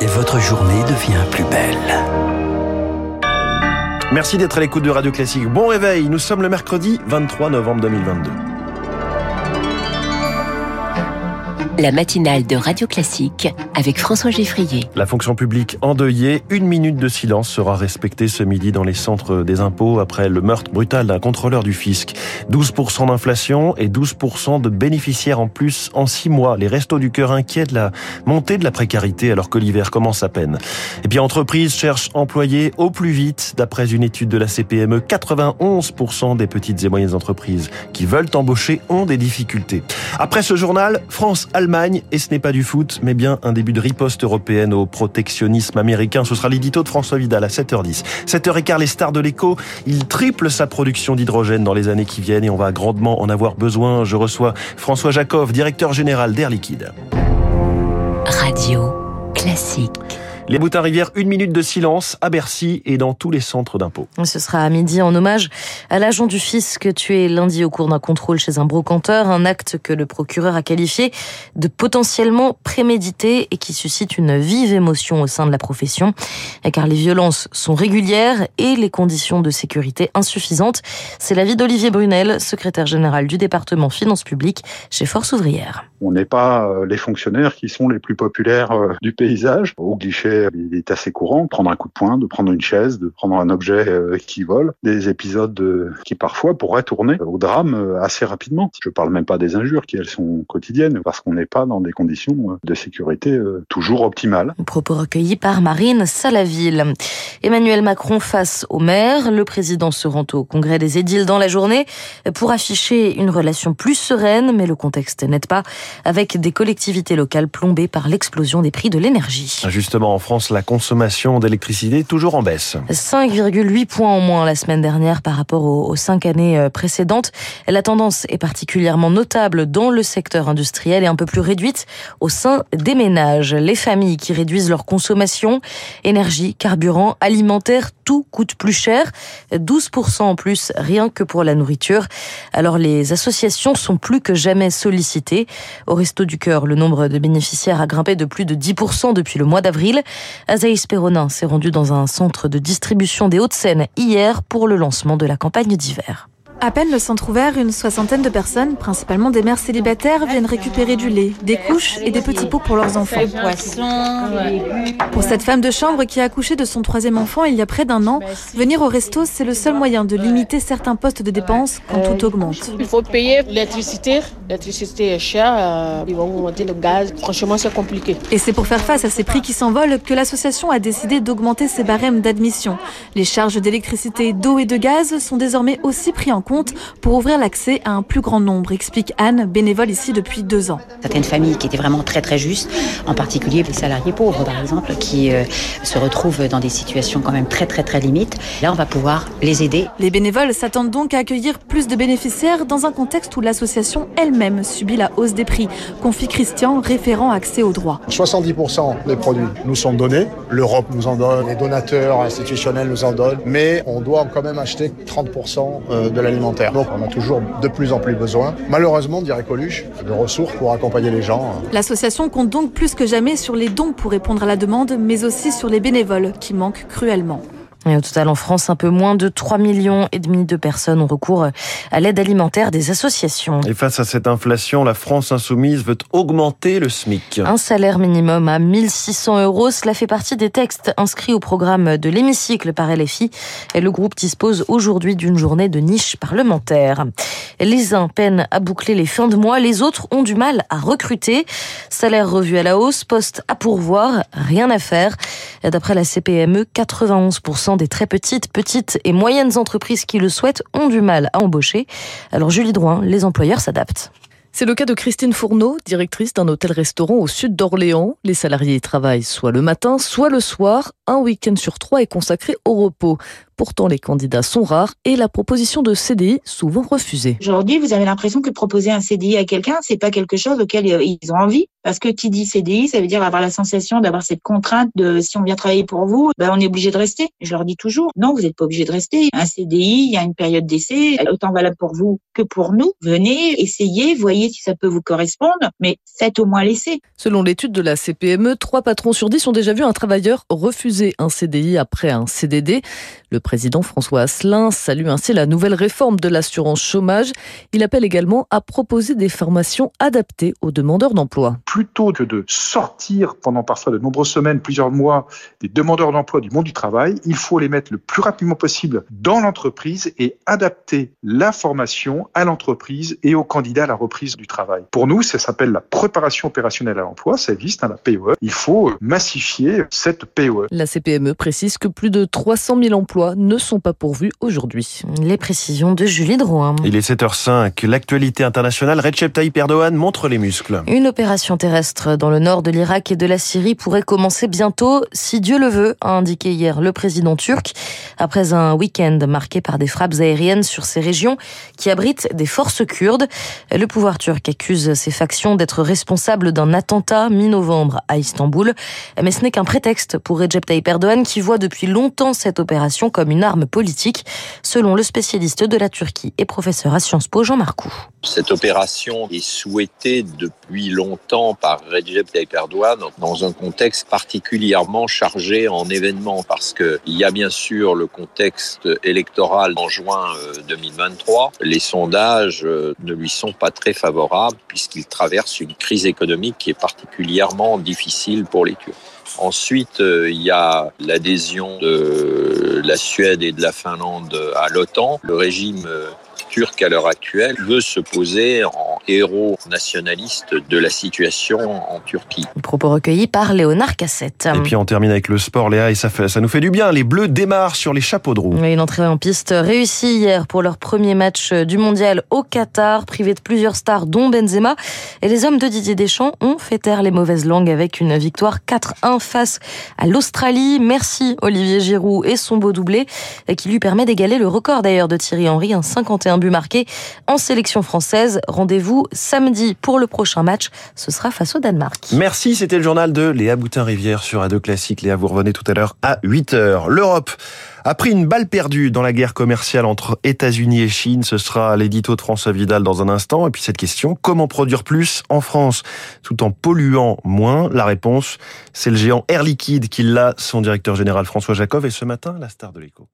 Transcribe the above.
et votre journée devient plus belle. Merci d'être à l'écoute de Radio Classique. Bon réveil, nous sommes le mercredi 23 novembre 2022. La matinale de Radio Classique avec François Geffrier. La fonction publique endeuillée, une minute de silence sera respectée ce midi dans les centres des impôts après le meurtre brutal d'un contrôleur du fisc. 12% d'inflation et 12% de bénéficiaires en plus en six mois. Les restos du cœur inquiets de la montée de la précarité alors que l'hiver commence à peine. Et puis entreprises cherchent employés au plus vite. D'après une étude de la CPME, 91% des petites et moyennes entreprises qui veulent embaucher ont des difficultés. Après ce journal, France-Allemagne Et ce n'est pas du foot, mais bien un début de riposte européenne au protectionnisme américain. Ce sera l'édito de François Vidal à 7h10. 7h15, les stars de l'écho, il triple sa production d'hydrogène dans les années qui viennent et on va grandement en avoir besoin. Je reçois François Jacob, directeur général d'Air Liquide. Radio classique. Les boutins rivières, une minute de silence à Bercy et dans tous les centres d'impôts. Ce sera à midi en hommage à l'agent du fisc tué lundi au cours d'un contrôle chez un brocanteur, un acte que le procureur a qualifié de potentiellement prémédité et qui suscite une vive émotion au sein de la profession, car les violences sont régulières et les conditions de sécurité insuffisantes. C'est l'avis d'Olivier Brunel, secrétaire général du département finances publiques chez Force ouvrière. On n'est pas euh, les fonctionnaires qui sont les plus populaires euh, du paysage. Au guichet, il est assez courant de prendre un coup de poing, de prendre une chaise, de prendre un objet euh, qui vole. Des épisodes qui parfois pourraient tourner au drame assez rapidement. Je parle même pas des injures qui elles sont quotidiennes parce qu'on n'est pas dans des conditions de sécurité toujours optimales. Propos recueillis par Marine Salaville. Emmanuel Macron face au maire. Le président se rend au congrès des édiles dans la journée pour afficher une relation plus sereine, mais le contexte n'aide pas avec des collectivités locales plombées par l'explosion des prix de l'énergie. Justement, en France, la consommation d'électricité toujours en baisse. 5,8 points en moins la semaine dernière par rapport aux, cinq années euh, précédentes. La tendance est particulièrement notable dans le secteur industriel et un peu plus réduite au sein des ménages. Les familles qui réduisent leur consommation, énergie, carburant, alimentaire, tout coûte plus cher, 12% en plus rien que pour la nourriture. Alors les associations sont plus que jamais sollicitées. Au Resto du Cœur, le nombre de bénéficiaires a grimpé de plus de 10% depuis le mois d'avril. Azaïs Perronin s'est rendu dans un centre de distribution des Hauts-de-Seine hier pour le lancement de la campagne d'hiver. À peine le centre ouvert, une soixantaine de personnes, principalement des mères célibataires, viennent récupérer du lait, des couches et des petits pots pour leurs enfants. Pour cette femme de chambre qui a accouché de son troisième enfant il y a près d'un an, venir au resto, c'est le seul moyen de limiter certains postes de dépenses quand tout augmente. Il faut payer l'électricité. L'électricité est chère, euh, ils vont augmenter le gaz. Franchement, c'est compliqué. Et c'est pour faire face à ces prix qui s'envolent que l'association a décidé d'augmenter ses barèmes d'admission. Les charges d'électricité, d'eau et de gaz sont désormais aussi pris en compte pour ouvrir l'accès à un plus grand nombre, explique Anne, bénévole ici depuis deux ans. Certaines familles qui étaient vraiment très très justes, en particulier les salariés pauvres par exemple, qui euh, se retrouvent dans des situations quand même très très très limites. Là, on va pouvoir les aider. Les bénévoles s'attendent donc à accueillir plus de bénéficiaires dans un contexte où l'association elle-même subit la hausse des prix, confie Christian, référent accès aux droits. 70% des produits nous sont donnés, l'Europe nous en donne, les donateurs institutionnels nous en donnent, mais on doit quand même acheter 30% euh, de la donc on a toujours de plus en plus besoin, malheureusement, dirait Coluche, de ressources pour accompagner les gens. L'association compte donc plus que jamais sur les dons pour répondre à la demande, mais aussi sur les bénévoles qui manquent cruellement. Et au total, en France, un peu moins de 3 millions et demi de personnes ont recours à l'aide alimentaire des associations. Et face à cette inflation, la France insoumise veut augmenter le SMIC. Un salaire minimum à 1600 euros, cela fait partie des textes inscrits au programme de l'hémicycle par LFI. Et le groupe dispose aujourd'hui d'une journée de niche parlementaire. Les uns peinent à boucler les fins de mois, les autres ont du mal à recruter. Salaire revu à la hausse, poste à pourvoir, rien à faire. D'après la CPME, 91% des très petites, petites et moyennes entreprises qui le souhaitent ont du mal à embaucher. Alors Julie Drouin, les employeurs s'adaptent. C'est le cas de Christine Fourneau, directrice d'un hôtel-restaurant au sud d'Orléans. Les salariés y travaillent soit le matin, soit le soir. Un week-end sur trois est consacré au repos. Pourtant, les candidats sont rares et la proposition de CDI souvent refusée. Aujourd'hui, vous avez l'impression que proposer un CDI à quelqu'un, c'est pas quelque chose auquel euh, ils ont envie. Parce que qui dit CDI, ça veut dire avoir la sensation d'avoir cette contrainte de si on vient travailler pour vous, ben on est obligé de rester. Je leur dis toujours, non, vous n'êtes pas obligé de rester. Un CDI, il y a une période d'essai, autant valable pour vous que pour nous. Venez, essayez, voyez si ça peut vous correspondre, mais faites au moins l'essai. Selon l'étude de la CPME, trois patrons sur dix ont déjà vu un travailleur refuser un CDI après un CDD. Le président François Asselin salue ainsi la nouvelle réforme de l'assurance chômage. Il appelle également à proposer des formations adaptées aux demandeurs d'emploi plutôt que de sortir pendant parfois de nombreuses semaines, plusieurs mois, des demandeurs d'emploi du monde du travail, il faut les mettre le plus rapidement possible dans l'entreprise et adapter la formation à l'entreprise et aux candidats à la reprise du travail. Pour nous, ça s'appelle la préparation opérationnelle à l'emploi, ça existe, hein, la POE. Il faut massifier cette POE. La CPME précise que plus de 300 000 emplois ne sont pas pourvus aujourd'hui. Les précisions de Julie Drouin. Il est 7h05. L'actualité internationale, Recep Tayyip Erdogan montre les muscles. Une opération terrestre dans le nord de l'Irak et de la Syrie pourrait commencer bientôt, si Dieu le veut, a indiqué hier le président turc, après un week-end marqué par des frappes aériennes sur ces régions qui abritent des forces kurdes. Le pouvoir turc accuse ces factions d'être responsables d'un attentat mi-novembre à Istanbul, mais ce n'est qu'un prétexte pour Recep Tayyip Erdogan qui voit depuis longtemps cette opération comme une arme politique, selon le spécialiste de la Turquie et professeur à Sciences Po, Jean Marcoux. Cette opération est souhaitée depuis longtemps par Recep Tayyip Erdogan dans un contexte particulièrement chargé en événements parce que il y a bien sûr le contexte électoral en juin 2023. Euh, Les sondages euh, ne lui sont pas très favorables puisqu'il traverse une crise économique qui est particulièrement difficile pour les Turcs. Ensuite, euh, il y a l'adhésion de la Suède et de la Finlande à l'OTAN. Le régime turc à l'heure actuelle veut se poser en héros nationaliste de la situation en Turquie. Propos recueillis par Léonard Cassette. Et puis on termine avec le sport, Léa, et ça, fait, ça nous fait du bien. Les Bleus démarrent sur les chapeaux de roue. Une entrée en piste réussie hier pour leur premier match du mondial au Qatar, privé de plusieurs stars dont Benzema. Et les hommes de Didier Deschamps ont fait taire les mauvaises langues avec une victoire 4-1 face à l'Australie. Merci Olivier Giroud et son beau doublé qui lui permet d'égaler le record d'ailleurs de Thierry Henry, un 51 buts marqués en sélection française. Rendez-vous samedi pour le prochain match. Ce sera face au Danemark. Merci, c'était le journal de Léa Boutin-Rivière sur Radio Classique. Léa, vous revenez tout à l'heure à 8h. L'Europe a pris une balle perdue dans la guerre commerciale entre États-Unis et Chine. Ce sera l'édito de François Vidal dans un instant. Et puis cette question, comment produire plus en France tout en polluant moins? La réponse, c'est le géant Air Liquide qui l'a, son directeur général François Jacob. Et ce matin, la star de l'écho.